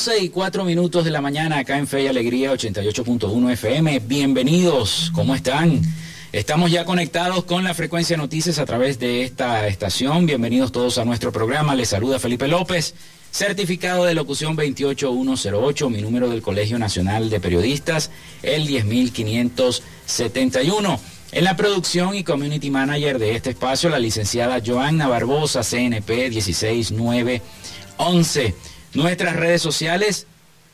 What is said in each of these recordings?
11 y 4 minutos de la mañana acá en Fe y Alegría 88.1 FM. Bienvenidos, ¿cómo están? Estamos ya conectados con la frecuencia noticias a través de esta estación. Bienvenidos todos a nuestro programa. Les saluda Felipe López, certificado de locución 28108, mi número del Colegio Nacional de Periodistas, el 10571. En la producción y community manager de este espacio, la licenciada Joanna Barbosa, CNP 16911. Nuestras redes sociales,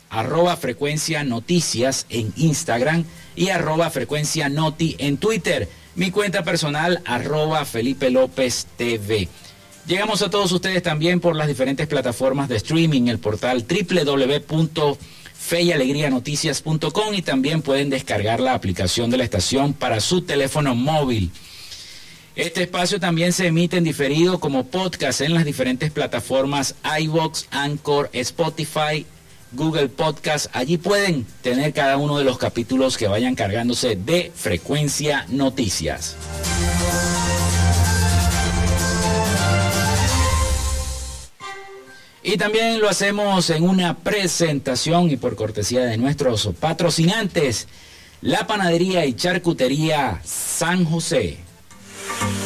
arroba frecuencia noticias en Instagram y arroba frecuencia noti en Twitter. Mi cuenta personal, arroba Felipe López TV. Llegamos a todos ustedes también por las diferentes plataformas de streaming, el portal www.feyalegrianoticias.com y también pueden descargar la aplicación de la estación para su teléfono móvil. Este espacio también se emite en diferido como podcast en las diferentes plataformas iVox, Anchor, Spotify, Google Podcast. Allí pueden tener cada uno de los capítulos que vayan cargándose de frecuencia noticias. Y también lo hacemos en una presentación y por cortesía de nuestros patrocinantes, la panadería y charcutería San José. Thank you.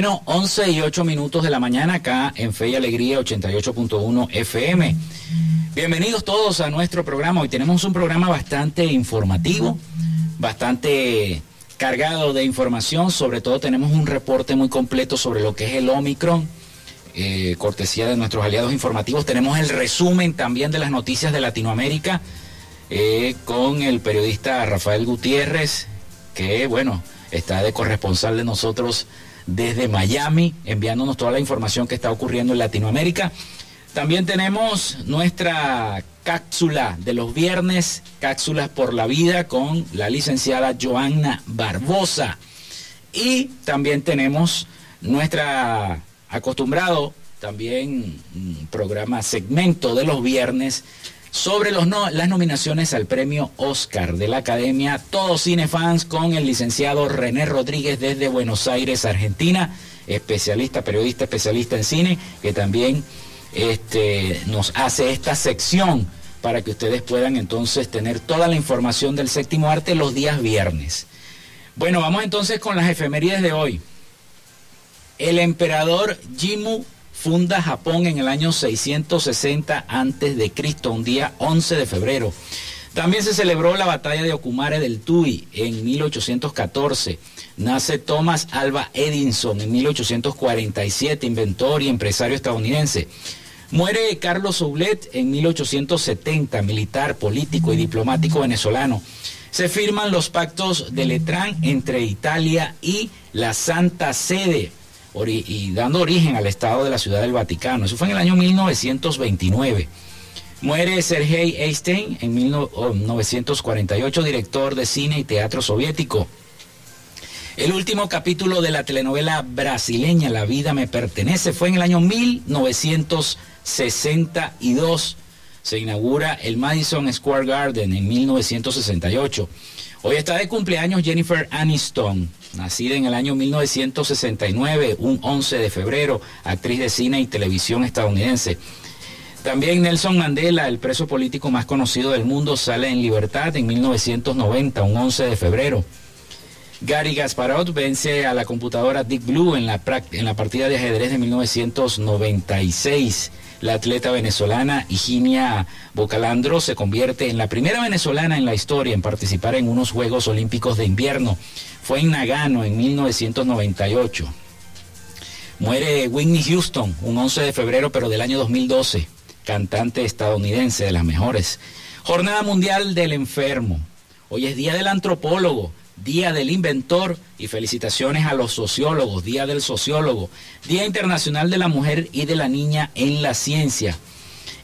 Bueno, 11 y 8 minutos de la mañana acá en Fe y Alegría 88.1 FM. Bienvenidos todos a nuestro programa. Hoy tenemos un programa bastante informativo, bastante cargado de información. Sobre todo tenemos un reporte muy completo sobre lo que es el Omicron. Eh, cortesía de nuestros aliados informativos. Tenemos el resumen también de las noticias de Latinoamérica eh, con el periodista Rafael Gutiérrez, que bueno, está de corresponsal de nosotros desde Miami, enviándonos toda la información que está ocurriendo en Latinoamérica. También tenemos nuestra cápsula de los viernes, cápsulas por la vida con la licenciada Joanna Barbosa. Y también tenemos nuestra acostumbrado también programa segmento de los viernes sobre los las nominaciones al premio Oscar de la Academia Todos Cinefans con el licenciado René Rodríguez desde Buenos Aires, Argentina, especialista, periodista especialista en cine, que también este, nos hace esta sección para que ustedes puedan entonces tener toda la información del séptimo arte los días viernes. Bueno, vamos entonces con las efemérides de hoy. El emperador Jimmu funda Japón en el año 660 antes de Cristo, un día 11 de febrero. También se celebró la batalla de Okumare del Tui en 1814. Nace Thomas Alba Edison en 1847, inventor y empresario estadounidense. Muere Carlos Soulet en 1870, militar, político y diplomático venezolano. Se firman los pactos de Letrán entre Italia y la Santa Sede y dando origen al Estado de la Ciudad del Vaticano. Eso fue en el año 1929. Muere Sergei Einstein en 1948, director de cine y teatro soviético. El último capítulo de la telenovela brasileña La vida me pertenece fue en el año 1962. Se inaugura el Madison Square Garden en 1968. Hoy está de cumpleaños Jennifer Aniston, nacida en el año 1969, un 11 de febrero, actriz de cine y televisión estadounidense. También Nelson Mandela, el preso político más conocido del mundo, sale en libertad en 1990, un 11 de febrero. Gary Gasparot vence a la computadora Deep Blue en la, en la partida de ajedrez de 1996. La atleta venezolana Higinia Bocalandro se convierte en la primera venezolana en la historia en participar en unos Juegos Olímpicos de Invierno. Fue en Nagano en 1998. Muere Whitney Houston un 11 de febrero pero del año 2012, cantante estadounidense de las mejores. Jornada Mundial del Enfermo. Hoy es Día del Antropólogo. Día del Inventor y felicitaciones a los sociólogos, Día del Sociólogo, Día Internacional de la Mujer y de la Niña en la Ciencia.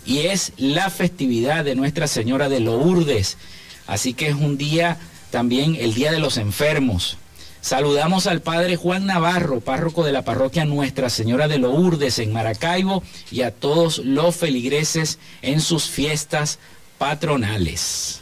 Y es la festividad de Nuestra Señora de Lourdes. Así que es un día también el Día de los Enfermos. Saludamos al Padre Juan Navarro, párroco de la parroquia Nuestra Señora de Lourdes en Maracaibo y a todos los feligreses en sus fiestas patronales.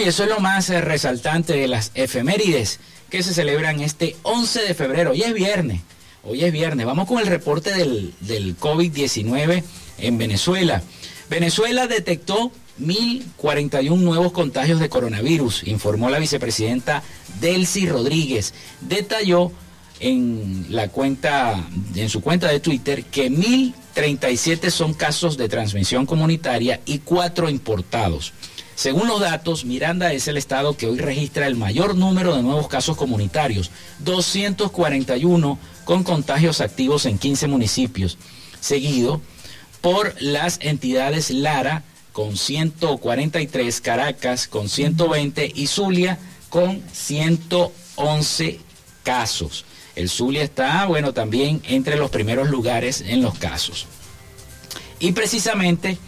Y eso es lo más eh, resaltante de las efemérides que se celebran este 11 de febrero. Hoy es viernes. Hoy es viernes. Vamos con el reporte del, del COVID-19 en Venezuela. Venezuela detectó 1.041 nuevos contagios de coronavirus, informó la vicepresidenta Delcy Rodríguez. Detalló en la cuenta, en su cuenta de Twitter, que 1.037 son casos de transmisión comunitaria y cuatro importados. Según los datos, Miranda es el estado que hoy registra el mayor número de nuevos casos comunitarios, 241 con contagios activos en 15 municipios, seguido por las entidades Lara con 143, Caracas con 120 y Zulia con 111 casos. El Zulia está, bueno, también entre los primeros lugares en los casos. Y precisamente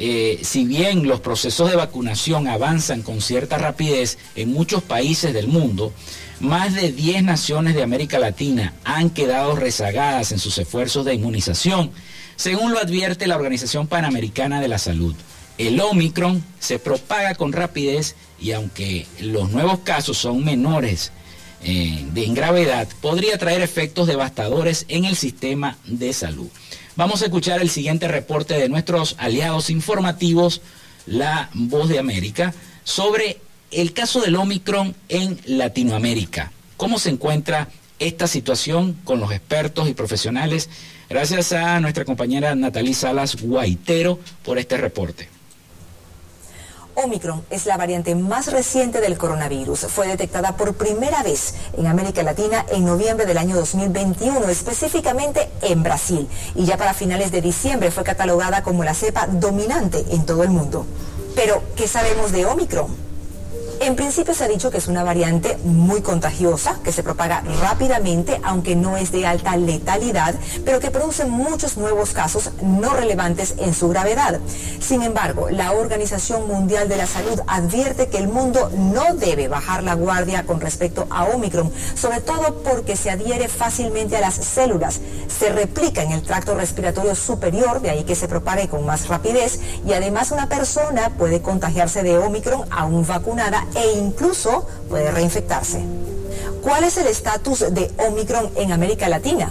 eh, si bien los procesos de vacunación avanzan con cierta rapidez en muchos países del mundo, más de 10 naciones de América Latina han quedado rezagadas en sus esfuerzos de inmunización, según lo advierte la Organización Panamericana de la Salud. El Omicron se propaga con rapidez y aunque los nuevos casos son menores eh, de en gravedad, podría traer efectos devastadores en el sistema de salud. Vamos a escuchar el siguiente reporte de nuestros aliados informativos, La Voz de América, sobre el caso del Omicron en Latinoamérica. ¿Cómo se encuentra esta situación con los expertos y profesionales? Gracias a nuestra compañera Natalí Salas Guaitero por este reporte. Omicron es la variante más reciente del coronavirus. Fue detectada por primera vez en América Latina en noviembre del año 2021, específicamente en Brasil. Y ya para finales de diciembre fue catalogada como la cepa dominante en todo el mundo. Pero, ¿qué sabemos de Omicron? En principio se ha dicho que es una variante muy contagiosa, que se propaga rápidamente, aunque no es de alta letalidad, pero que produce muchos nuevos casos no relevantes en su gravedad. Sin embargo, la Organización Mundial de la Salud advierte que el mundo no debe bajar la guardia con respecto a Omicron, sobre todo porque se adhiere fácilmente a las células, se replica en el tracto respiratorio superior, de ahí que se propague con más rapidez, y además una persona puede contagiarse de Omicron aún vacunada e incluso puede reinfectarse. ¿Cuál es el estatus de Omicron en América Latina?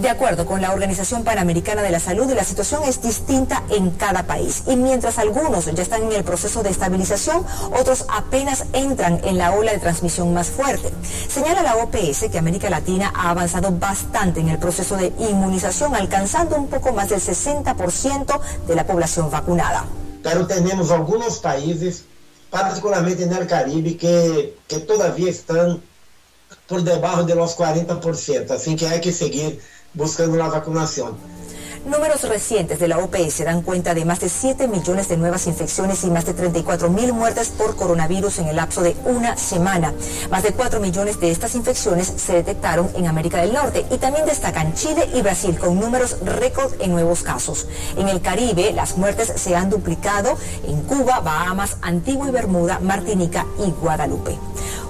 De acuerdo con la Organización Panamericana de la Salud, la situación es distinta en cada país. Y mientras algunos ya están en el proceso de estabilización, otros apenas entran en la ola de transmisión más fuerte. Señala la OPS que América Latina ha avanzado bastante en el proceso de inmunización, alcanzando un poco más del 60% de la población vacunada. Pero tenemos algunos países particularmente no Caribe, que, que todavía están por debajo de los 40%, así que hay que seguir buscando la vacunación. Números recientes de la OPS dan cuenta de más de 7 millones de nuevas infecciones y más de 34 mil muertes por coronavirus en el lapso de una semana. Más de 4 millones de estas infecciones se detectaron en América del Norte y también destacan Chile y Brasil con números récord en nuevos casos. En el Caribe, las muertes se han duplicado en Cuba, Bahamas, Antigua y Bermuda, Martinica y Guadalupe.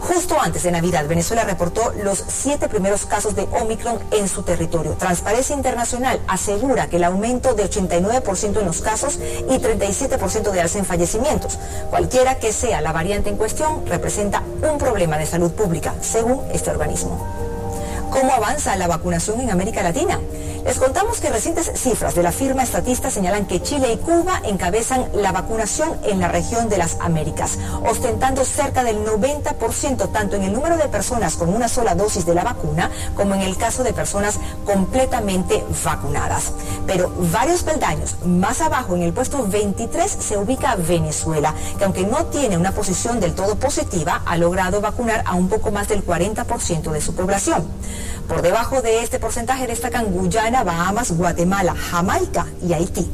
Justo antes de Navidad, Venezuela reportó los siete primeros casos de Omicron en su territorio. Transparencia Internacional asegura que el aumento de 89% en los casos y 37% de alza en fallecimientos. Cualquiera que sea la variante en cuestión, representa un problema de salud pública, según este organismo. ¿Cómo avanza la vacunación en América Latina? Les contamos que recientes cifras de la firma estatista señalan que Chile y Cuba encabezan la vacunación en la región de las Américas, ostentando cerca del 90% tanto en el número de personas con una sola dosis de la vacuna como en el caso de personas completamente vacunadas. Pero varios peldaños más abajo, en el puesto 23, se ubica Venezuela, que aunque no tiene una posición del todo positiva, ha logrado vacunar a un poco más del 40% de su población. Por debajo de este porcentaje destacan Guyana, Bahamas, Guatemala, Jamaica y Haití.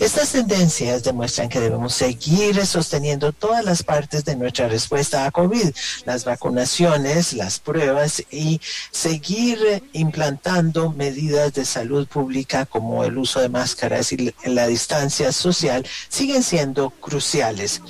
Estas tendencias demuestran que debemos seguir sosteniendo todas las partes de nuestra respuesta a COVID, las vacunaciones, las pruebas y seguir implantando medidas de salud pública como el uso de máscaras y la distancia social siguen siendo cruciales.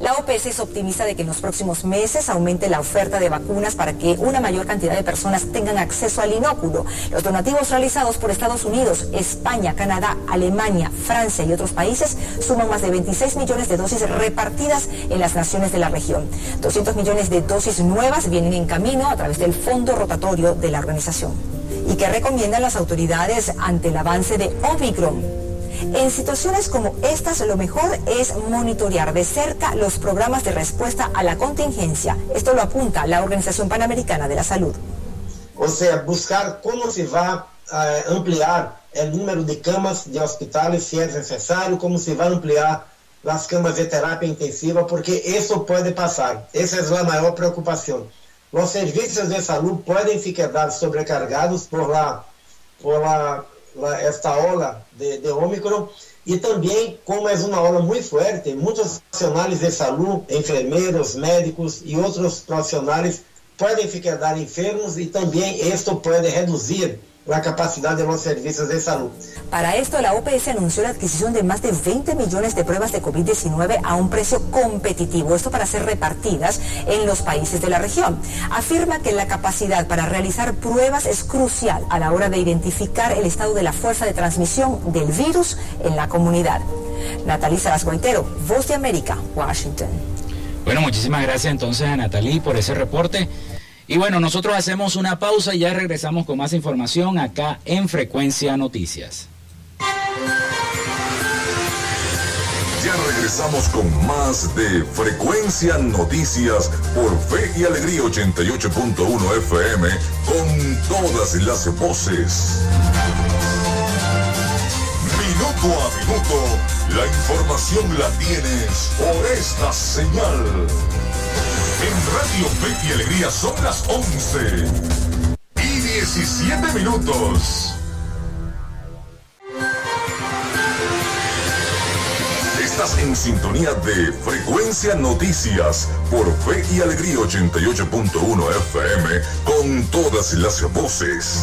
La OPS es optimista de que en los próximos meses aumente la oferta de vacunas para que una mayor cantidad de personas tengan acceso al inóculo. Los donativos realizados por Estados Unidos, España, Canadá, Alemania, Francia y otros países suman más de 26 millones de dosis repartidas en las naciones de la región. 200 millones de dosis nuevas vienen en camino a través del fondo rotatorio de la organización. ¿Y qué recomiendan las autoridades ante el avance de Omicron? En situaciones como estas, lo mejor es monitorear de cerca los programas de respuesta a la contingencia. Esto lo apunta la Organización Panamericana de la Salud. O sea, buscar cómo se va a ampliar el número de camas de hospitales si es necesario, cómo se va a ampliar las camas de terapia intensiva, porque eso puede pasar. Esa es la mayor preocupación. Los servicios de salud pueden quedar sobrecargados por la, por la esta ola de, de Omicron. E também, como é uma ola muito forte, muitos profissionais de saúde, enfermeiros, médicos e outros profissionais podem ficar enfermos e também isto pode reduzir la capacidad de los servicios de salud. Para esto, la OPS anunció la adquisición de más de 20 millones de pruebas de COVID-19 a un precio competitivo, esto para ser repartidas en los países de la región. Afirma que la capacidad para realizar pruebas es crucial a la hora de identificar el estado de la fuerza de transmisión del virus en la comunidad. Natalie Saras Voz de América, Washington. Bueno, muchísimas gracias entonces a Natalie por ese reporte. Y bueno, nosotros hacemos una pausa y ya regresamos con más información acá en Frecuencia Noticias. Ya regresamos con más de Frecuencia Noticias por Fe y Alegría 88.1 FM con todas las voces. Minuto a minuto, la información la tienes por esta señal. En Radio Fe y Alegría son las 11 y 17 minutos. Estás en sintonía de Frecuencia Noticias por Fe y Alegría 88.1 FM con todas las voces.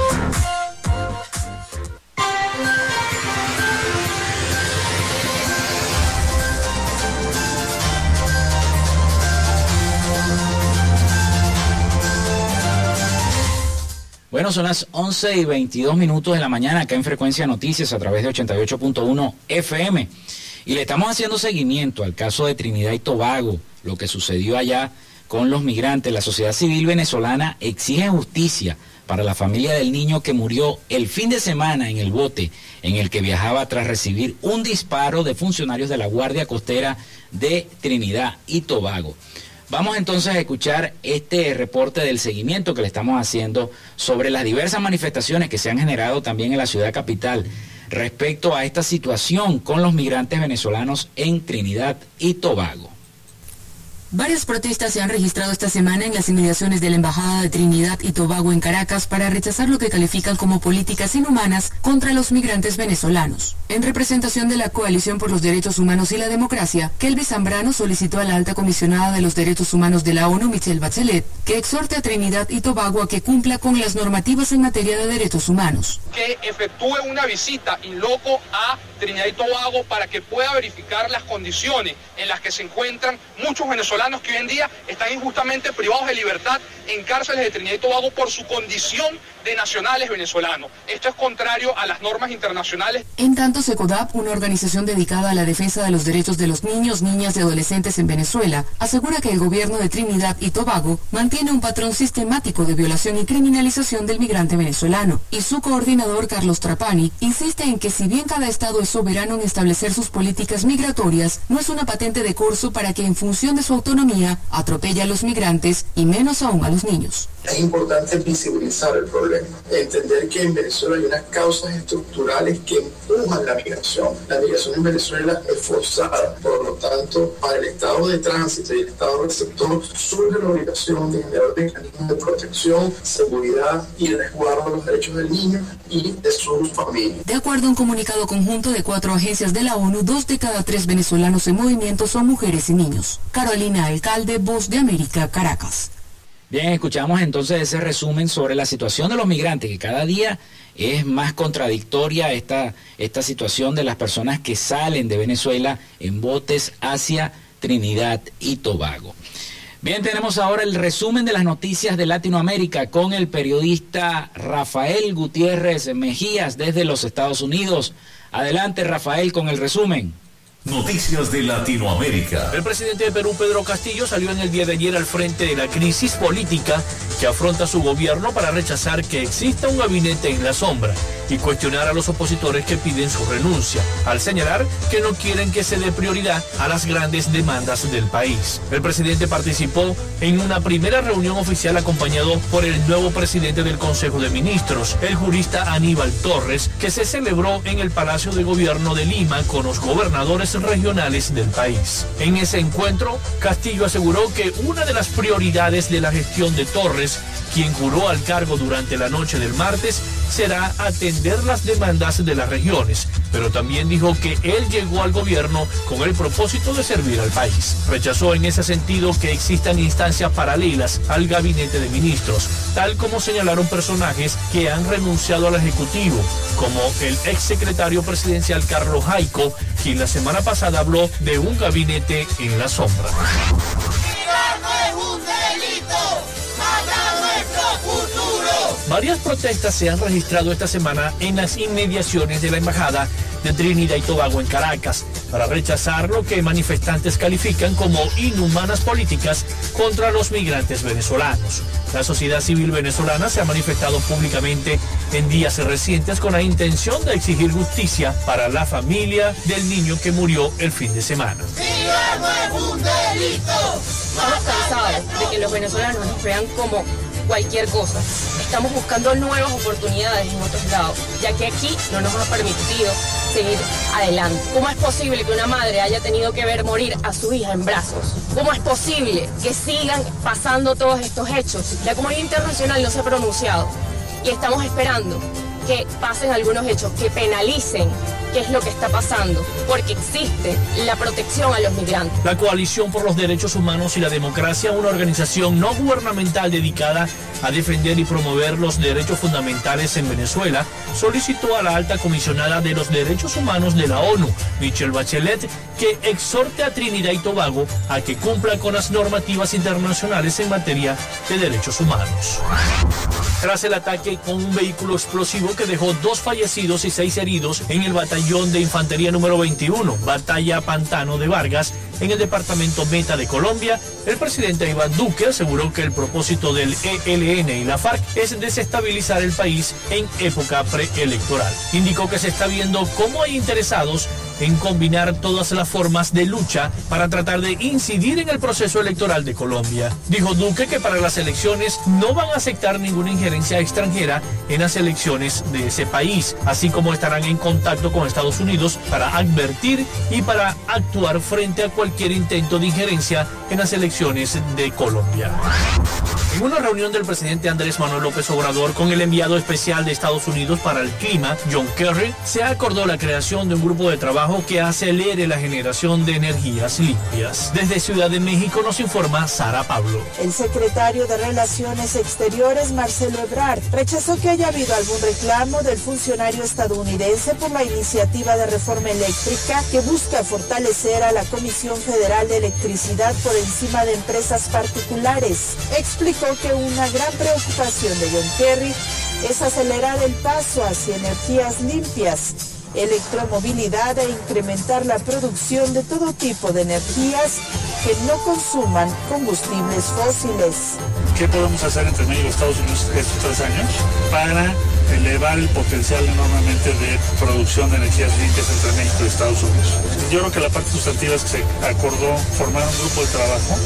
Bueno, son las 11 y 22 minutos de la mañana acá en Frecuencia Noticias a través de 88.1 FM. Y le estamos haciendo seguimiento al caso de Trinidad y Tobago, lo que sucedió allá con los migrantes. La sociedad civil venezolana exige justicia para la familia del niño que murió el fin de semana en el bote en el que viajaba tras recibir un disparo de funcionarios de la Guardia Costera de Trinidad y Tobago. Vamos entonces a escuchar este reporte del seguimiento que le estamos haciendo sobre las diversas manifestaciones que se han generado también en la ciudad capital respecto a esta situación con los migrantes venezolanos en Trinidad y Tobago. Varias protestas se han registrado esta semana en las inmediaciones de la Embajada de Trinidad y Tobago en Caracas para rechazar lo que califican como políticas inhumanas contra los migrantes venezolanos. En representación de la Coalición por los Derechos Humanos y la Democracia, Kelvis Zambrano solicitó a la alta comisionada de los Derechos Humanos de la ONU, Michelle Bachelet, que exhorte a Trinidad y Tobago a que cumpla con las normativas en materia de derechos humanos. Que efectúe una visita in loco a Trinidad y Tobago para que pueda verificar las condiciones en las que se encuentran muchos venezolanos que hoy en día están injustamente privados de libertad en cárceles de Trinidad y Tobago por su condición de nacionales venezolanos. Esto es contrario a las normas internacionales. En tanto, SECODAP, una organización dedicada a la defensa de los derechos de los niños, niñas y adolescentes en Venezuela, asegura que el gobierno de Trinidad y Tobago mantiene un patrón sistemático de violación y criminalización del migrante venezolano. Y su coordinador, Carlos Trapani, insiste en que si bien cada estado es soberano en establecer sus políticas migratorias, no es una patente de curso para que en función de su autonomía atropelle a los migrantes y menos aún a los niños. Es importante visibilizar el problema, entender que en Venezuela hay unas causas estructurales que empujan la migración. La migración en Venezuela es forzada, por lo tanto, para el estado de tránsito y el estado receptor surge la obligación de generar mecanismos de protección, seguridad y resguardo de los derechos del niño y de sus familias. De acuerdo a un comunicado conjunto de cuatro agencias de la ONU, dos de cada tres venezolanos en movimiento son mujeres y niños. Carolina Alcalde, Voz de América, Caracas. Bien, escuchamos entonces ese resumen sobre la situación de los migrantes, que cada día es más contradictoria esta, esta situación de las personas que salen de Venezuela en botes hacia Trinidad y Tobago. Bien, tenemos ahora el resumen de las noticias de Latinoamérica con el periodista Rafael Gutiérrez Mejías desde los Estados Unidos. Adelante, Rafael, con el resumen. Noticias de Latinoamérica. El presidente de Perú, Pedro Castillo, salió en el día de ayer al frente de la crisis política que afronta su gobierno para rechazar que exista un gabinete en la sombra y cuestionar a los opositores que piden su renuncia, al señalar que no quieren que se dé prioridad a las grandes demandas del país. El presidente participó en una primera reunión oficial acompañado por el nuevo presidente del Consejo de Ministros, el jurista Aníbal Torres, que se celebró en el Palacio de Gobierno de Lima con los gobernadores regionales del país. En ese encuentro, Castillo aseguró que una de las prioridades de la gestión de Torres, quien juró al cargo durante la noche del martes, será atender las demandas de las regiones, pero también dijo que él llegó al gobierno con el propósito de servir al país. Rechazó en ese sentido que existan instancias paralelas al gabinete de ministros, tal como señalaron personajes que han renunciado al Ejecutivo, como el exsecretario presidencial Carlos Jaico, quien la semana pasada habló de un gabinete en la sombra. Varias protestas se han registrado esta semana en las inmediaciones de la embajada de Trinidad y Tobago en Caracas para rechazar lo que manifestantes califican como inhumanas políticas contra los migrantes venezolanos. La sociedad civil venezolana se ha manifestado públicamente en días recientes con la intención de exigir justicia para la familia del niño que murió el fin de semana. Estamos cansados de que los venezolanos nos vean como cualquier cosa. Estamos buscando nuevas oportunidades en otros lados, ya que aquí no nos ha permitido seguir adelante. ¿Cómo es posible que una madre haya tenido que ver morir a su hija en brazos? ¿Cómo es posible que sigan pasando todos estos hechos? La comunidad internacional no se ha pronunciado y estamos esperando que pasen algunos hechos que penalicen qué es lo que está pasando, porque existe la protección a los migrantes. La Coalición por los Derechos Humanos y la Democracia, una organización no gubernamental dedicada a defender y promover los derechos fundamentales en Venezuela, solicitó a la alta comisionada de los derechos humanos de la ONU, Michelle Bachelet, que exhorte a Trinidad y Tobago a que cumpla con las normativas internacionales en materia de derechos humanos. Tras el ataque con un vehículo explosivo que dejó dos fallecidos y seis heridos en el batallón de infantería número 21, Batalla Pantano de Vargas, en el departamento Meta de Colombia, el presidente Iván Duque aseguró que el propósito del ELN y la FARC es desestabilizar el país en época preelectoral. Indicó que se está viendo cómo hay interesados en combinar todas las formas de lucha para tratar de incidir en el proceso electoral de Colombia. Dijo Duque que para las elecciones no van a aceptar ninguna injerencia extranjera en las elecciones de ese país, así como estarán en contacto con Estados Unidos para advertir y para actuar frente a cualquier intento de injerencia en las elecciones de Colombia. En una reunión del presidente Andrés Manuel López Obrador con el enviado especial de Estados Unidos para el clima, John Kerry, se acordó la creación de un grupo de trabajo que acelere la generación de energías limpias. Desde Ciudad de México nos informa Sara Pablo. El secretario de Relaciones Exteriores, Marcelo Ebrard, rechazó que haya habido algún reclamo del funcionario estadounidense por la iniciativa de reforma eléctrica que busca fortalecer a la Comisión Federal de Electricidad por encima de empresas particulares. Explicó que una gran preocupación de John Kerry es acelerar el paso hacia energías limpias, electromovilidad e incrementar la producción de todo tipo de energías que no consuman combustibles fósiles. ¿Qué podemos hacer entre México y Estados Unidos estos tres años para elevar el potencial enormemente de producción de energías limpias entre México y Estados Unidos? Yo creo que la parte sustantiva es que se acordó formar un grupo de trabajo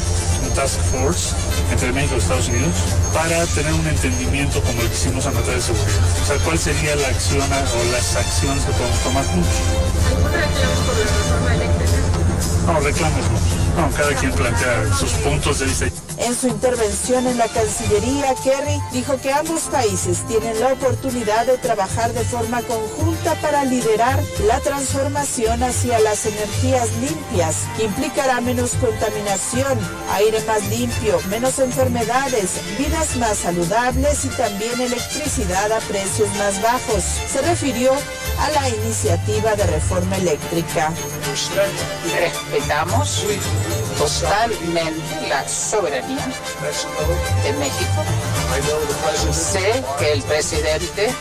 task force entre México y Estados Unidos para tener un entendimiento como el que hicimos en materia de seguridad. O sea, ¿cuál sería la acción o las acciones que podemos tomar juntos? ¿Algún reclamo por la reforma eléctrica? No, reclamos no. No, cada quien plantea sus puntos de vista. En su intervención en la Cancillería, Kerry dijo que ambos países tienen la oportunidad de trabajar de forma conjunta para liderar la transformación hacia las energías limpias, que implicará menos contaminación, aire más limpio, menos enfermedades, vidas más saludables y también electricidad a precios más bajos. Se refirió a la iniciativa de reforma eléctrica. Respetamos totalmente la soberanía de México. Sé que el presidente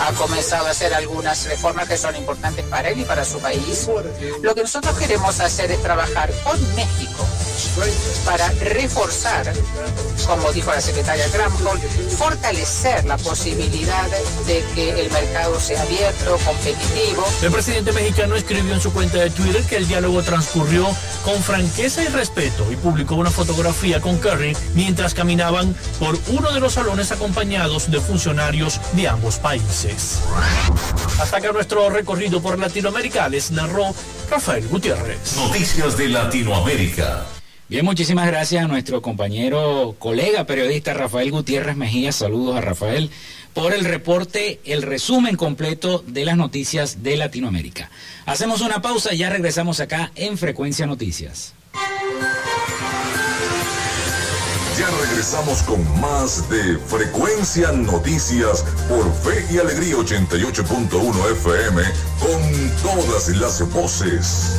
ha comenzado a hacer algunas reformas que son importantes para él y para su país. Lo que nosotros queremos hacer es trabajar con México para reforzar, como dijo la secretaria Granholm, fortalecer la posibilidad de que el mercado sea abierto, competitivo. El presidente mexicano escribió en su cuenta de Twitter que el diálogo transcurrió con franqueza y respeto y publicó una fotografía con Kerry mientras caminaban por uno de los salones acompañados de funcionarios de ambos países. Hasta acá nuestro recorrido por Latinoamérica les narró Rafael Gutiérrez. Noticias de Latinoamérica. Bien, muchísimas gracias a nuestro compañero, colega periodista Rafael Gutiérrez Mejía. Saludos a Rafael por el reporte, el resumen completo de las noticias de Latinoamérica. Hacemos una pausa y ya regresamos acá en Frecuencia Noticias. Ya regresamos con más de Frecuencia Noticias por Fe y Alegría 88.1 FM con todas las voces.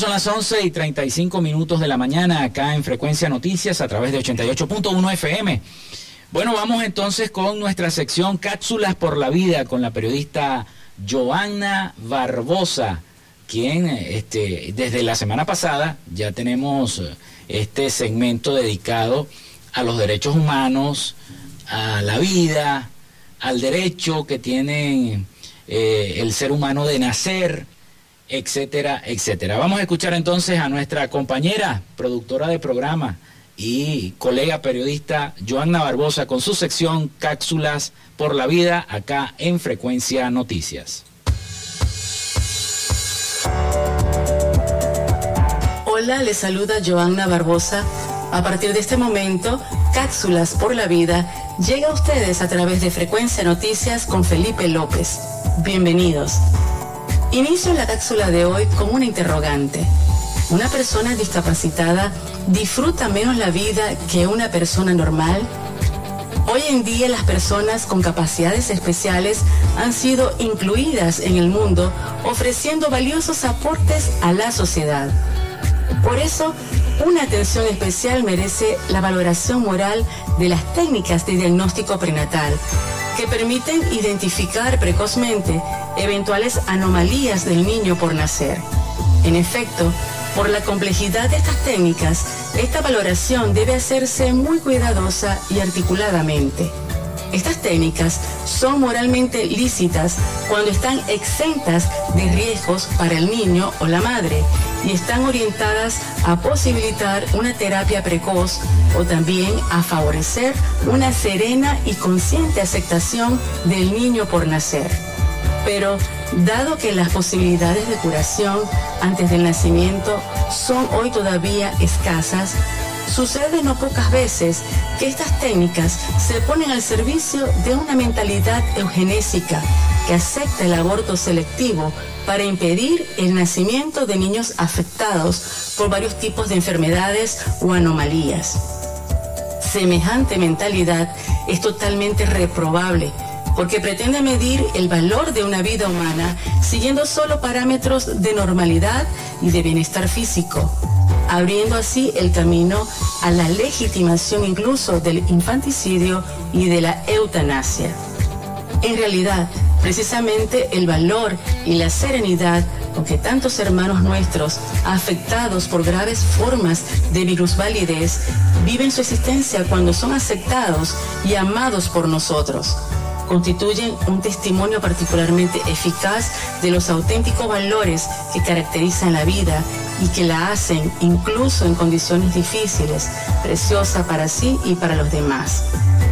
Son las 11 y 35 minutos de la mañana acá en Frecuencia Noticias a través de 88.1 FM. Bueno, vamos entonces con nuestra sección Cápsulas por la Vida con la periodista Joanna Barbosa, quien este, desde la semana pasada ya tenemos este segmento dedicado a los derechos humanos, a la vida, al derecho que tiene eh, el ser humano de nacer etcétera, etcétera. Vamos a escuchar entonces a nuestra compañera, productora de programa y colega periodista Joanna Barbosa con su sección Cápsulas por la Vida acá en Frecuencia Noticias. Hola, le saluda Joanna Barbosa. A partir de este momento, Cápsulas por la Vida llega a ustedes a través de Frecuencia Noticias con Felipe López. Bienvenidos. Inicio la cápsula de hoy con una interrogante. ¿Una persona discapacitada disfruta menos la vida que una persona normal? Hoy en día las personas con capacidades especiales han sido incluidas en el mundo ofreciendo valiosos aportes a la sociedad. Por eso, una atención especial merece la valoración moral de las técnicas de diagnóstico prenatal que permiten identificar precozmente eventuales anomalías del niño por nacer. En efecto, por la complejidad de estas técnicas, esta valoración debe hacerse muy cuidadosa y articuladamente. Estas técnicas son moralmente lícitas cuando están exentas de riesgos para el niño o la madre y están orientadas a posibilitar una terapia precoz o también a favorecer una serena y consciente aceptación del niño por nacer. Pero dado que las posibilidades de curación antes del nacimiento son hoy todavía escasas, sucede no pocas veces que estas técnicas se ponen al servicio de una mentalidad eugenésica que acepta el aborto selectivo para impedir el nacimiento de niños afectados por varios tipos de enfermedades o anomalías. Semejante mentalidad es totalmente reprobable porque pretende medir el valor de una vida humana siguiendo solo parámetros de normalidad y de bienestar físico, abriendo así el camino a la legitimación incluso del infanticidio y de la eutanasia. En realidad, precisamente el valor y la serenidad con que tantos hermanos nuestros, afectados por graves formas de virusvalidez, viven su existencia cuando son aceptados y amados por nosotros constituyen un testimonio particularmente eficaz de los auténticos valores que caracterizan la vida y que la hacen, incluso en condiciones difíciles, preciosa para sí y para los demás.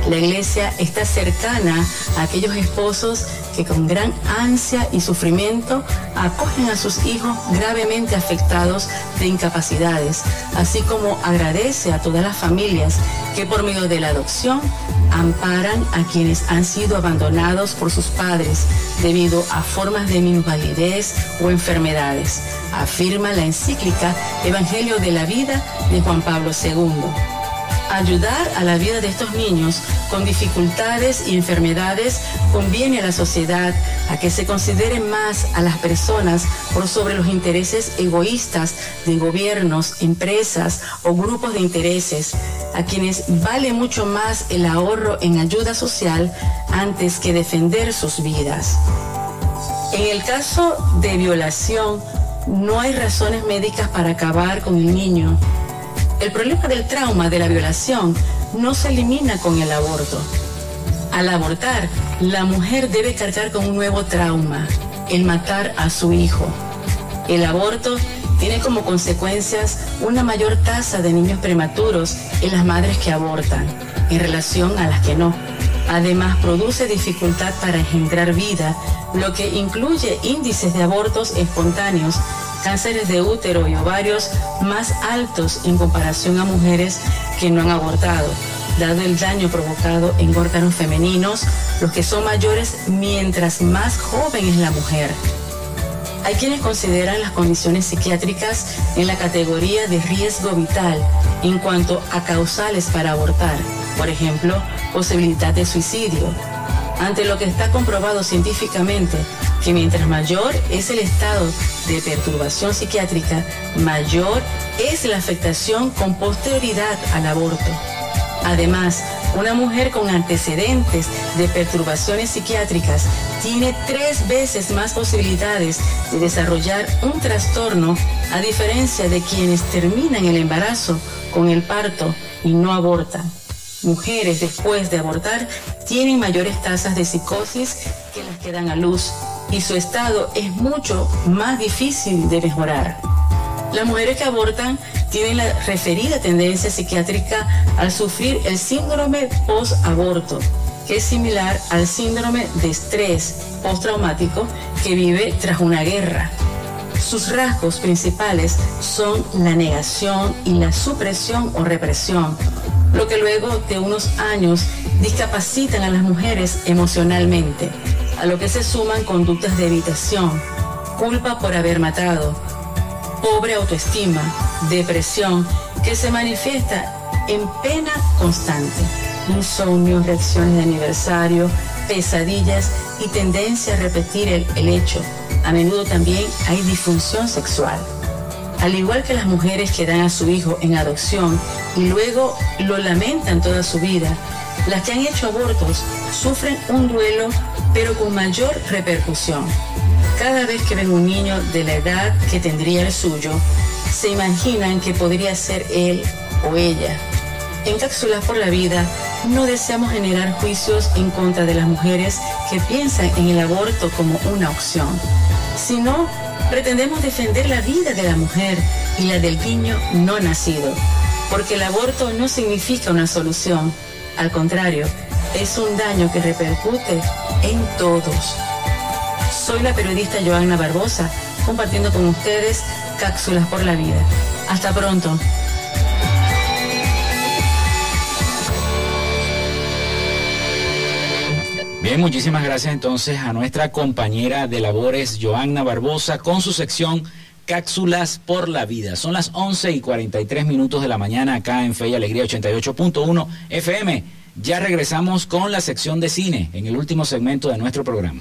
La iglesia está cercana a aquellos esposos que con gran ansia y sufrimiento acogen a sus hijos gravemente afectados de incapacidades, así como agradece a todas las familias que por medio de la adopción amparan a quienes han sido abandonados por sus padres debido a formas de minusvalidez o enfermedades, afirma la encíclica Evangelio de la Vida de Juan Pablo II ayudar a la vida de estos niños con dificultades y enfermedades conviene a la sociedad a que se considere más a las personas por sobre los intereses egoístas de gobiernos, empresas o grupos de intereses, a quienes vale mucho más el ahorro en ayuda social antes que defender sus vidas. En el caso de violación, no hay razones médicas para acabar con el niño el problema del trauma de la violación no se elimina con el aborto. Al abortar, la mujer debe cargar con un nuevo trauma, el matar a su hijo. El aborto tiene como consecuencias una mayor tasa de niños prematuros en las madres que abortan, en relación a las que no. Además, produce dificultad para engendrar vida, lo que incluye índices de abortos espontáneos cánceres de útero y ovarios más altos en comparación a mujeres que no han abortado, dado el daño provocado en órganos femeninos, los que son mayores mientras más joven es la mujer. Hay quienes consideran las condiciones psiquiátricas en la categoría de riesgo vital en cuanto a causales para abortar, por ejemplo, posibilidad de suicidio, ante lo que está comprobado científicamente que mientras mayor es el estado de perturbación psiquiátrica, mayor es la afectación con posterioridad al aborto. Además, una mujer con antecedentes de perturbaciones psiquiátricas tiene tres veces más posibilidades de desarrollar un trastorno a diferencia de quienes terminan el embarazo con el parto y no abortan. Mujeres después de abortar tienen mayores tasas de psicosis que las que dan a luz y su estado es mucho más difícil de mejorar. Las mujeres que abortan tienen la referida tendencia psiquiátrica al sufrir el síndrome post-aborto, que es similar al síndrome de estrés postraumático que vive tras una guerra. Sus rasgos principales son la negación y la supresión o represión, lo que luego de unos años discapacitan a las mujeres emocionalmente a lo que se suman conductas de evitación, culpa por haber matado, pobre autoestima, depresión, que se manifiesta en pena constante, insomnio, reacciones de aniversario, pesadillas y tendencia a repetir el, el hecho. A menudo también hay disfunción sexual. Al igual que las mujeres que dan a su hijo en adopción y luego lo lamentan toda su vida, las que han hecho abortos sufren un duelo pero con mayor repercusión. Cada vez que ven un niño de la edad que tendría el suyo, se imaginan que podría ser él o ella. En Cápsulas por la Vida no deseamos generar juicios en contra de las mujeres que piensan en el aborto como una opción, sino pretendemos defender la vida de la mujer y la del niño no nacido, porque el aborto no significa una solución, al contrario, es un daño que repercute en todos. Soy la periodista Joanna Barbosa, compartiendo con ustedes Cápsulas por la Vida. Hasta pronto. Bien, muchísimas gracias entonces a nuestra compañera de labores, Joanna Barbosa, con su sección Cápsulas por la Vida. Son las 11 y 43 minutos de la mañana acá en Fe y Alegría 88.1 FM. Ya regresamos con la sección de cine en el último segmento de nuestro programa.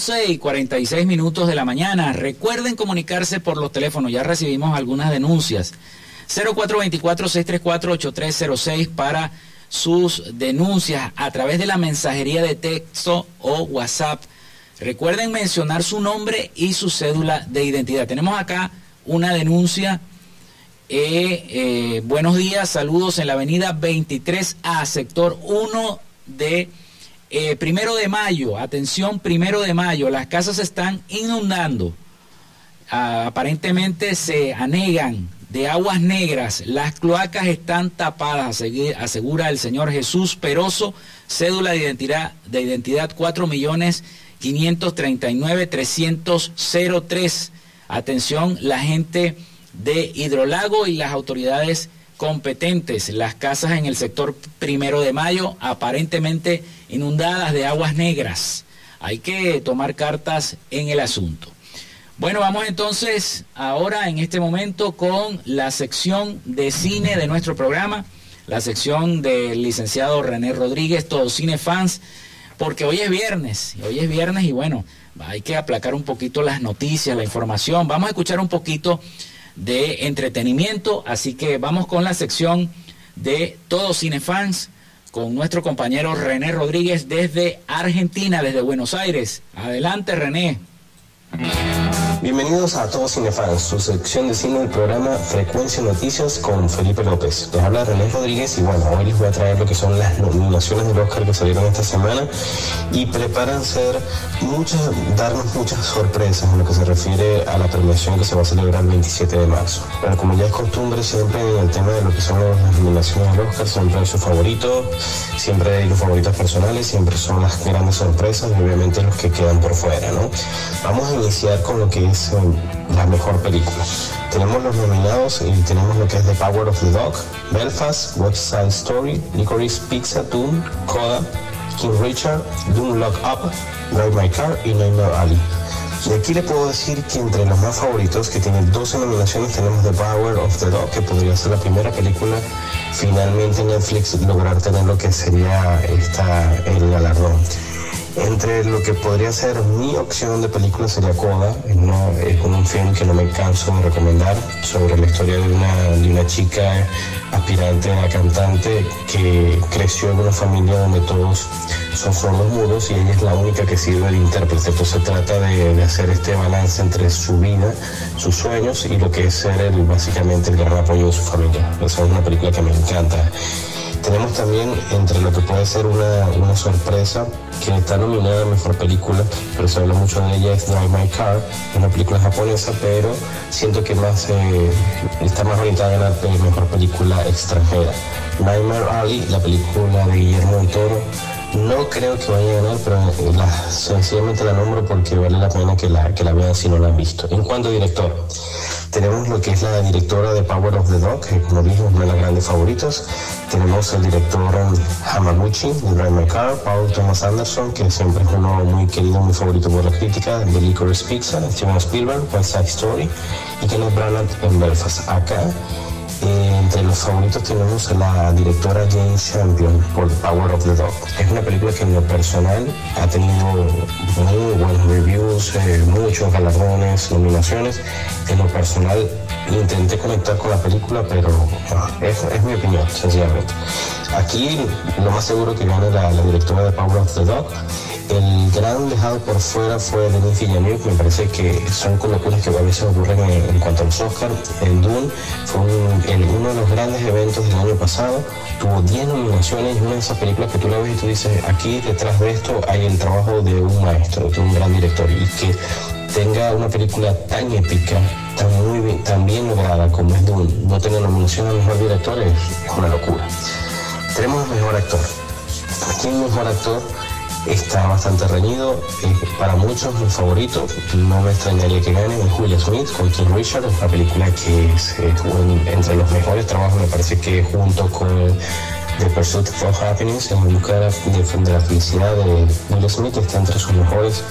Once y 46 minutos de la mañana. Recuerden comunicarse por los teléfonos. Ya recibimos algunas denuncias. 0424-634-8306 para sus denuncias a través de la mensajería de texto o WhatsApp. Recuerden mencionar su nombre y su cédula de identidad. Tenemos acá una denuncia. Eh, eh, buenos días, saludos en la avenida 23A, sector 1 de eh, primero de mayo. Atención, primero de mayo. Las casas se están inundando. Ah, aparentemente se anegan de aguas negras. Las cloacas están tapadas, asegura el señor Jesús Peroso, cédula de identidad, de identidad 4 millones 539 303. Atención, la gente de Hidrolago y las autoridades competentes. Las casas en el sector primero de mayo aparentemente inundadas de aguas negras. Hay que tomar cartas en el asunto. Bueno, vamos entonces ahora en este momento con la sección de cine de nuestro programa, la sección del licenciado René Rodríguez, todos cine fans, porque hoy es viernes, hoy es viernes y bueno, hay que aplacar un poquito las noticias, la información. Vamos a escuchar un poquito de entretenimiento, así que vamos con la sección de todos cinefans con nuestro compañero René Rodríguez desde Argentina, desde Buenos Aires. Adelante, René. Bienvenidos a todos Cinefans, su sección de cine del programa Frecuencia Noticias con Felipe López. Les habla René Rodríguez y bueno, hoy les voy a traer lo que son las nominaciones del Oscar que salieron esta semana y preparan ser muchas, darnos muchas sorpresas en lo que se refiere a la premiación que se va a celebrar el 27 de marzo. Bueno, como ya es costumbre siempre en el tema de lo que son las nominaciones del Oscar, siempre hay sus favoritos, siempre hay los favoritos personales, siempre son las grandes sorpresas y obviamente los que quedan por fuera, ¿no? Vamos a iniciar con lo que es la mejor película. Tenemos los nominados y tenemos lo que es The Power of the Dog, Belfast, West Side Story, Licorice Pizza, Doom, Coda, King Richard, Doom Lock Up, Drive My Car y Nightmare Alley. Y aquí le puedo decir que entre los más favoritos, que tiene 12 nominaciones, tenemos The Power of the Dog, que podría ser la primera película finalmente Netflix lograr tener lo que sería esta, el galardón. Entre lo que podría ser mi opción de película sería Coda, no, es un film que no me canso de recomendar sobre la historia de una, de una chica aspirante a cantante que creció en una familia donde todos son sordos mudos y ella es la única que sirve de intérprete. Entonces se trata de, hacer este balance entre su vida, sus sueños y lo que es ser el, básicamente el gran apoyo de su familia. Esa es una película que me encanta. Tenemos también entre lo que puede ser una, una sorpresa que está nominada a Mejor Película, pero se habla mucho de ella, es Drive My Car, una película japonesa, pero siento que más eh, está más orientada a ganar Mejor Película Extranjera. Nightmare Alley, la película de Guillermo del Toro, no creo que vaya a ganar, pero la, sencillamente la nombro porque vale la pena que la, que la vean si no la han visto. En cuanto a director, tenemos lo que es la directora de Power of the Dog, que como dije es una de las grandes favoritas. Tenemos el director Hamaguchi de Drive My Car, Paul Thomas Anderson, que siempre es uno muy querido, muy favorito por la crítica, de Licorice Pizza, Steven Spielberg, West Side Story, y Kenneth Branagh en Belfast. Acá Entre los favoritos tenemos a la directora Jane Champion por Power of the Dog. Es una película que en lo personal ha tenido muy buenos reviews, eh, muchos galardones, nominaciones. En lo personal intenté conectar con la película, pero ah, es, es mi opinión, sencillamente. Aquí lo más seguro que gane la, la directora de Power of the Dog. El gran dejado por fuera fue Denis Villeneuve, me parece que son colocuras que a veces ocurren en, cuanto a los Oscars. El Dune fue un- uno de los grandes eventos del año pasado, tuvo 10 nominaciones y una de esas películas que tú la ves y tú dices, aquí detrás de esto hay el trabajo de un maestro, de un gran director y que tenga una película tan épica, tan, muy bien, tan bien lograda como es Dune, no tener nominación a mejor director es, una locura. Tenemos mejor actor. El mejor actor está bastante reñido. para muchos el favorito, no me extrañaría que gane, es Will Smith con King Richard, una película que es, un- entre los mejores trabajos, me parece que junto con The Pursuit of Happiness, en busca de la, de- la felicidad de Will Smith, está entre sus mejores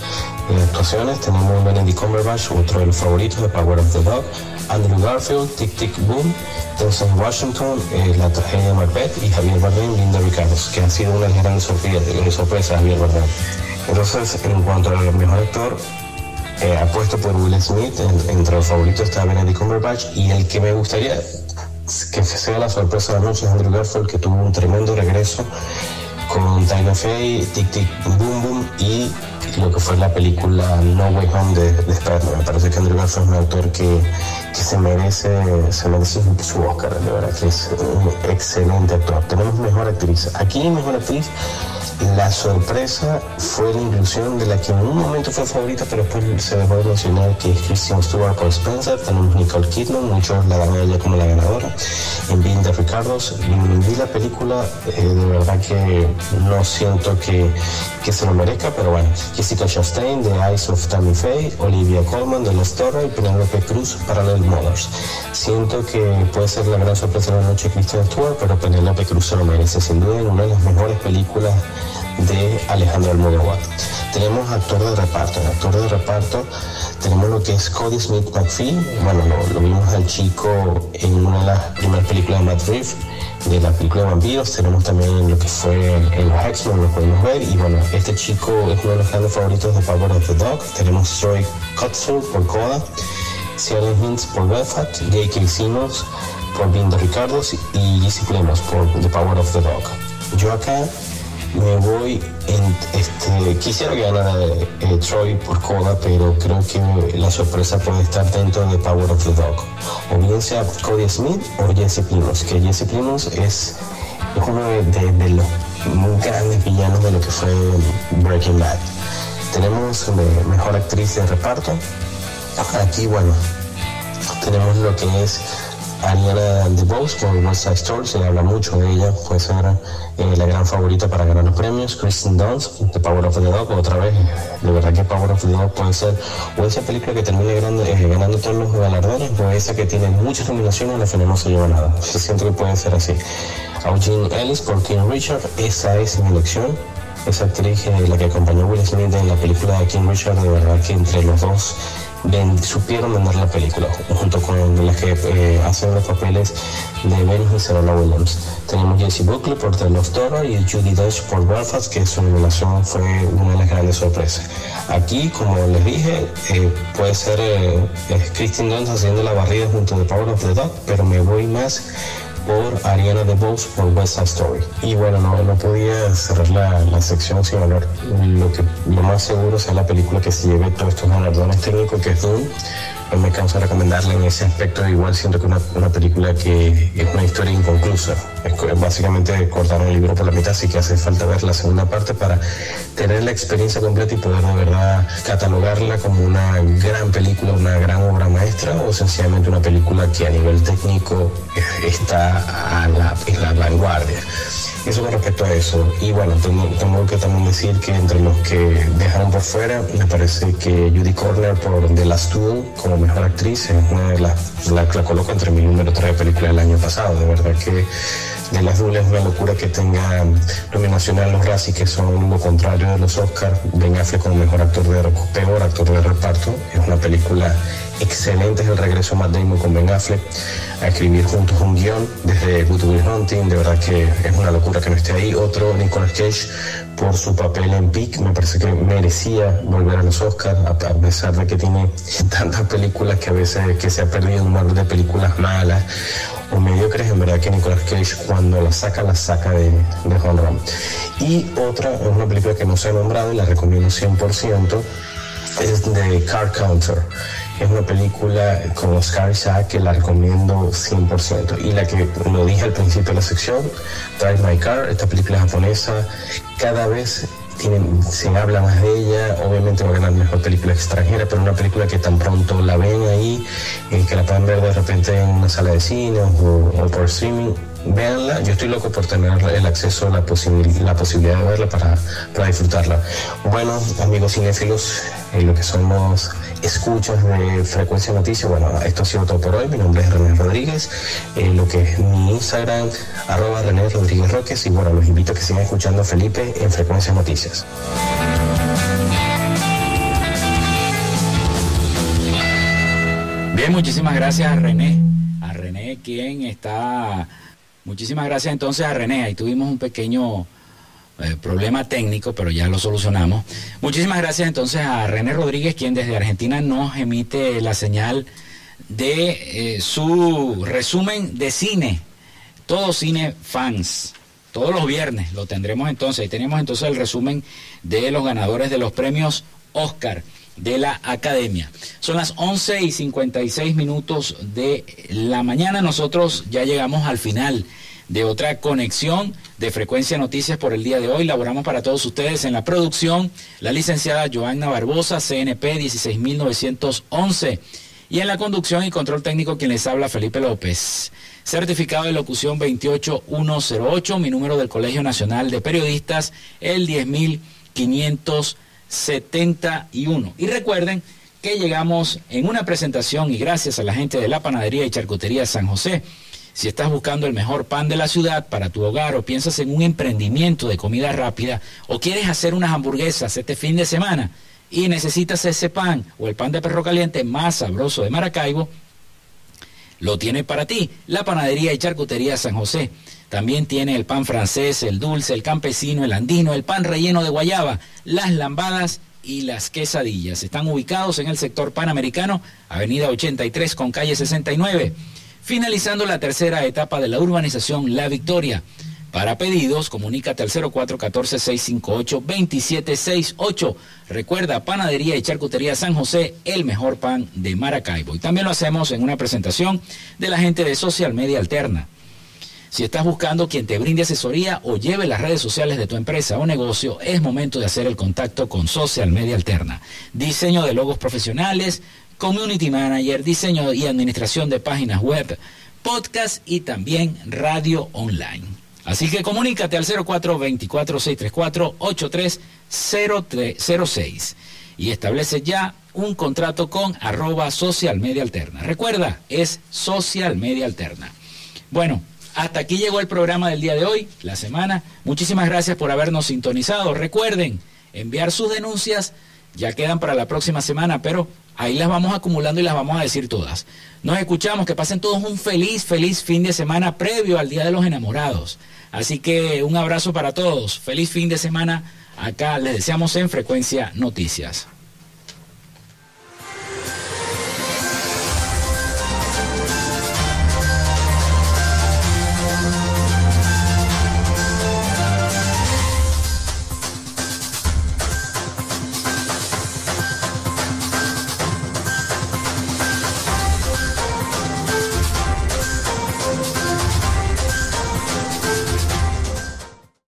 eh, actuaciones. Tenemos Benedict Cumberbatch, otro de los favoritos de Power of the Dog, Andrew Garfield, Tic Tic Boom, Denzel Washington, eh, la tragedia de Macbeth. Y Javier Bardem, Linda Ricardos, que ha sido una de las grandes sorpresas, de sorpresas Javier Bardem. Entonces, en cuanto al mejor actor, eh, apuesto por Will Smith, en- entre los favoritos está Benedict Cumberbatch. Y el que me gustaría que sea la sorpresa de la noche Andrew Garfield, que tuvo un tremendo regreso con Tina Fey, Tic Tic Boom Boom y lo que fue la película No Way Home de, de. Me parece que Andrew Garfield es un actor que, que se merece, se merece su, Oscar, de verdad que es un excelente actor. Tenemos mejor actriz. Aquí mejor actriz la sorpresa fue la inclusión de la que en un momento fue favorita, pero después se dejó de mencionar, que es Kristen Stewart por Spencer. Tenemos Nicole Kidman, muchos la dan ella como la ganadora. En Being the Ricardos, vi la película, eh, de verdad que no siento que, que se lo merezca, pero bueno. Jessica Chastain, The Eyes of Tammy Faye, Olivia Colman, de Los Torres y Penelope Cruz, Parallel Mothers. Siento que puede ser la gran sorpresa de la noche Kristen Stewart, pero Penelope Cruz se lo merece, sin duda, en una de las mejores películas de Alejandro Almodóvar. Tenemos actor de reparto. En actor de reparto tenemos lo que es Cody Smith McPhee. Bueno, lo, lo vimos al chico en una de las primeras películas de Matt Reeves, de la película vampiros. Tenemos también lo que fue en los X-Men, lo podemos ver. Y bueno, este chico es uno de los grandes favoritos de Power of the Dog. Tenemos Troy Kotsur por Coda, Ciaran Hinds por Belfast, J.K. Simmons por the Ricardos y Jesse por The Power of the Dog. Yo acá me voy en este quisiera que ganara eh, Troy por Coda pero creo que la sorpresa puede estar dentro de Power of the Dog. O bien sea Cody Smith o Jesse Plimons que Jesse Plimons es, uno de, los muy grandes villanos de lo que fue Breaking Bad. Tenemos mejor actriz de reparto. Aquí bueno tenemos lo que es Ariana DeBose por West Side Story, se habla mucho de ella, puede ser eh, la gran favorita para ganar los premios. Kristen Dunst, de Power of the Dog, otra vez, de verdad que Power of the Dog puede ser o esa película que termine ganando, eh, ganando todos los galardones, o esa que tiene muchas nominaciones al final no se lleva nada. Siento que puede ser así. Eugene Ellis por King Richard, esa es mi elección. Esa actriz, eh, la que acompañó a Will Smith en la película de King Richard, de verdad que entre los dos ven- supieron vender la película, junto con las que eh, hacen los papeles de Ben y Serena Williams. Tenemos Jessie Buckley por The Lost Daughter y Judy Dench por Belfast, que su nominación fue una de las grandes sorpresas. Aquí, como les dije, eh, puede ser eh, Kristen Dunst haciendo la barrida junto The Power of the Dog, pero me voy más por Ariana DeBose por West Side Story. Y bueno, no, no podía cerrar la, la sección sin hablar lo que lo más seguro sea la película que se lleve todos estos galardones técnicos que es Dune. No me canso de recomendarla en ese aspecto, igual siento que una, una película que es una historia inconclusa. Es básicamente cortaron el libro por la mitad, así que hace falta ver la segunda parte para tener la experiencia completa y poder de verdad catalogarla como una gran película, una gran obra maestra o sencillamente una película que a nivel técnico está a la, en la vanguardia. Eso con respecto a eso. Y bueno, tengo, que también decir que entre los que dejaron por fuera, me parece que Judy Corner por The Last Duel como mejor actriz es una de las, la, la coloco entre mi número 3 de película del año pasado. De verdad que de las Dulles, una locura que tenga nominación a los Razzie, que son lo contrario de los Oscars. Ben Affleck como mejor actor de peor actor de reparto. Es una película excelente, es el regreso de Matt Damon con Ben Affleck a escribir juntos un guion desde Good Will Hunting. De verdad que es una locura que no esté ahí. Otro, Nicolas Cage, por su papel en Peak, me parece que merecía volver a los Oscars, a, pesar de que tiene tantas películas que a veces que se ha perdido un mar de películas malas o mediocres, en verdad que Nicolas Cage cuando la saca, la saca de, de Home Run. Y otra, es una película que no se ha nombrado y la recomiendo 100%, es de Car Counter. Es una película con Oscar Isaac que la recomiendo 100%. Y la que lo dije al principio de la sección, Drive My Car, esta película japonesa, cada vez se habla más de ella, obviamente va a ganar mejor película extranjera, pero una película que tan pronto la ven ahí, eh, que la pueden ver de repente en una sala de cine o, por streaming, véanla. Yo estoy loco por tener el acceso, la, la posibilidad de verla para, disfrutarla. Bueno, amigos cinéfilos, en lo que somos escuchas de Frecuencia Noticias. Bueno, esto ha sido todo por hoy. Mi nombre es René Rodríguez, en lo que es mi Instagram, arroba René Rodríguez Roques. Y bueno, los invito a que sigan escuchando a Felipe en Frecuencia Noticias. Bien, muchísimas gracias a René. A René, quien está. Muchísimas gracias entonces a René. Ahí tuvimos un pequeño eh, problema técnico, pero ya lo solucionamos. Muchísimas gracias entonces a René Rodríguez, quien desde Argentina nos emite la señal de eh, su resumen de cine. Todo cine fans. Todos los viernes lo tendremos entonces. Ahí tenemos entonces el resumen de los ganadores de los premios Oscar de la Academia. Son las 11 y 56 minutos de la mañana. Nosotros ya llegamos al final de otra conexión de Frecuencia Noticias por el día de hoy. Laboramos para todos ustedes en la producción la licenciada Joanna Barbosa, CNP 16911. Y en la conducción y control técnico quien les habla Felipe López. Certificado de locución 28108, mi número del Colegio Nacional de Periodistas, el 10571. Y recuerden que llegamos en una presentación y gracias a la gente de la Panadería y Charcutería San José si estás buscando el mejor pan de la ciudad para tu hogar o piensas en un emprendimiento de comida rápida o quieres hacer unas hamburguesas este fin de semana y necesitas ese pan o el pan de perro caliente más sabroso de Maracaibo, lo tiene para ti la panadería y charcutería San José. También tiene el pan francés, el dulce, el campesino, el andino, el pan relleno de guayaba, las lambadas y las quesadillas. Están ubicados en el sector panamericano, avenida 83 con calle 69 finalizando la tercera etapa de la urbanización La Victoria. Para pedidos, comunícate al 0414-658-2768. Recuerda, Panadería y Charcutería San José, el mejor pan de Maracaibo. Y también lo hacemos en una presentación de la gente de Social Media Alterna. Si estás buscando quien te brinde asesoría o lleve las redes sociales de tu empresa o negocio, es momento de hacer el contacto con Social Media Alterna. Diseño de logos profesionales, community manager, diseño y administración de páginas web, podcast y también radio online. Así que comunícate al 0424-634-8306 y establece ya un contrato con arroba social media alterna. Recuerda, es social media alterna. Bueno, hasta aquí llegó el programa del día de hoy, la semana. Muchísimas gracias por habernos sintonizado. Recuerden enviar sus denuncias, ya quedan para la próxima semana, pero Ahí las vamos acumulando y las vamos a decir todas. Nos escuchamos, que pasen todos un feliz, feliz fin de semana previo al Día de los Enamorados. Así que un abrazo para todos. Feliz fin de semana. Acá les deseamos en Frecuencia Noticias.